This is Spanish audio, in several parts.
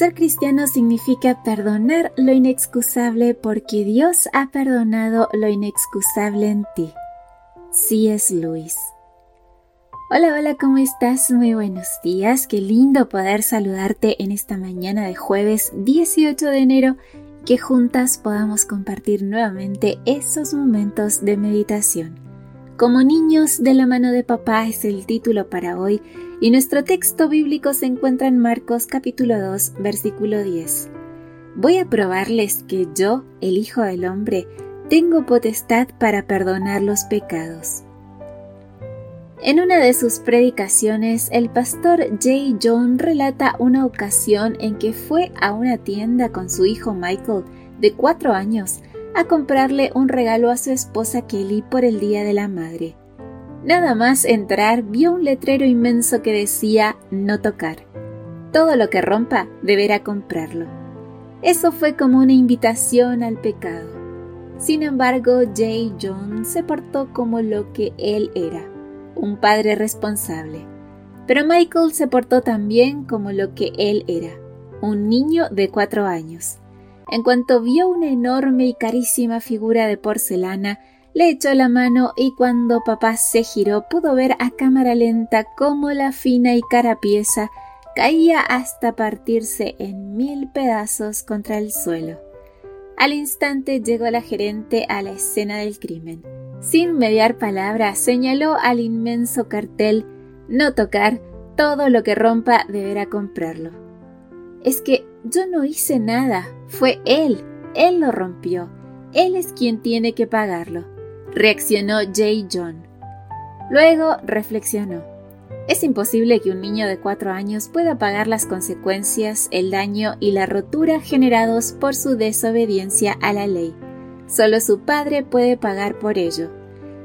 Ser cristiano significa perdonar lo inexcusable porque Dios ha perdonado lo inexcusable en ti. Sí es Luis. Hola, hola, ¿cómo estás? Muy buenos días. Qué lindo poder saludarte en esta mañana de jueves 18 de enero, que juntas podamos compartir nuevamente esos momentos de meditación. Como niños de la mano de papá es el título para hoy y nuestro texto bíblico se encuentra en Marcos capítulo 2 versículo 10. Voy a probarles que yo, el Hijo del Hombre, tengo potestad para perdonar los pecados. En una de sus predicaciones, el pastor J. John relata una ocasión en que fue a una tienda con su hijo Michael, de cuatro años, a comprarle un regalo a su esposa Kelly por el Día de la Madre. Nada más entrar vio un letrero inmenso que decía no tocar. Todo lo que rompa deberá comprarlo. Eso fue como una invitación al pecado. Sin embargo, Jay John se portó como lo que él era, un padre responsable. Pero Michael se portó también como lo que él era, un niño de cuatro años. En cuanto vio una enorme y carísima figura de porcelana, le echó la mano y cuando papá se giró pudo ver a cámara lenta cómo la fina y cara pieza caía hasta partirse en mil pedazos contra el suelo. Al instante llegó la gerente a la escena del crimen. Sin mediar palabra, señaló al inmenso cartel No tocar, todo lo que rompa deberá comprarlo. Es que yo no hice nada, fue él, él lo rompió, él es quien tiene que pagarlo, reaccionó Jay John. Luego reflexionó. Es imposible que un niño de cuatro años pueda pagar las consecuencias, el daño y la rotura generados por su desobediencia a la ley. Solo su padre puede pagar por ello.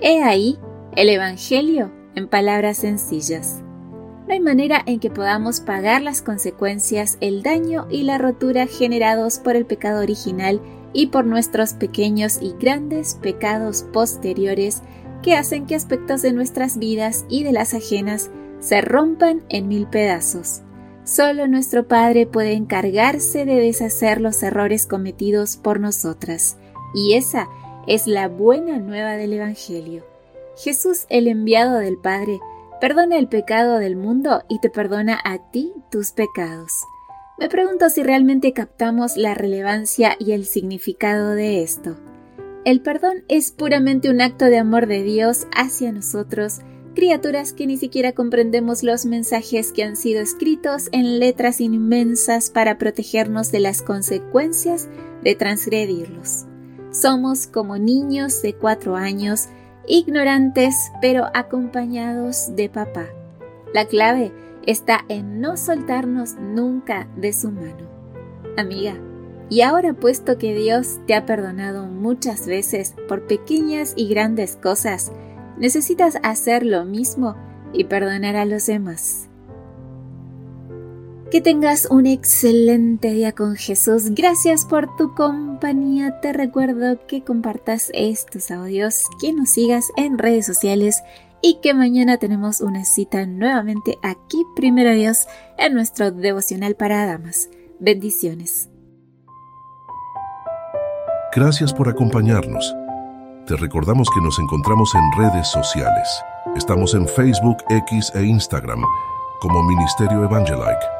He ahí el Evangelio en palabras sencillas no hay manera en que podamos pagar las consecuencias, el daño y la rotura generados por el pecado original y por nuestros pequeños y grandes pecados posteriores que hacen que aspectos de nuestras vidas y de las ajenas se rompan en mil pedazos. Solo nuestro Padre puede encargarse de deshacer los errores cometidos por nosotras. Y esa es la buena nueva del Evangelio. Jesús, el enviado del Padre, perdona el pecado del mundo y te perdona a ti tus pecados. Me pregunto si realmente captamos la relevancia y el significado de esto. El perdón es puramente un acto de amor de Dios hacia nosotros, criaturas que ni siquiera comprendemos los mensajes que han sido escritos en letras inmensas para protegernos de las consecuencias de transgredirlos. Somos como niños de cuatro años ignorantes pero acompañados de papá. La clave está en no soltarnos nunca de su mano. Amiga, y ahora puesto que Dios te ha perdonado muchas veces por pequeñas y grandes cosas, necesitas hacer lo mismo y perdonar a los demás. Que tengas un excelente día con Jesús. Gracias por tu compañía. Te recuerdo que compartas estos audios, que nos sigas en redes sociales y que mañana tenemos una cita nuevamente aquí, primero Dios, en nuestro devocional para damas. Bendiciones. Gracias por acompañarnos. Te recordamos que nos encontramos en redes sociales. Estamos en Facebook, X e Instagram como Ministerio Evangelike.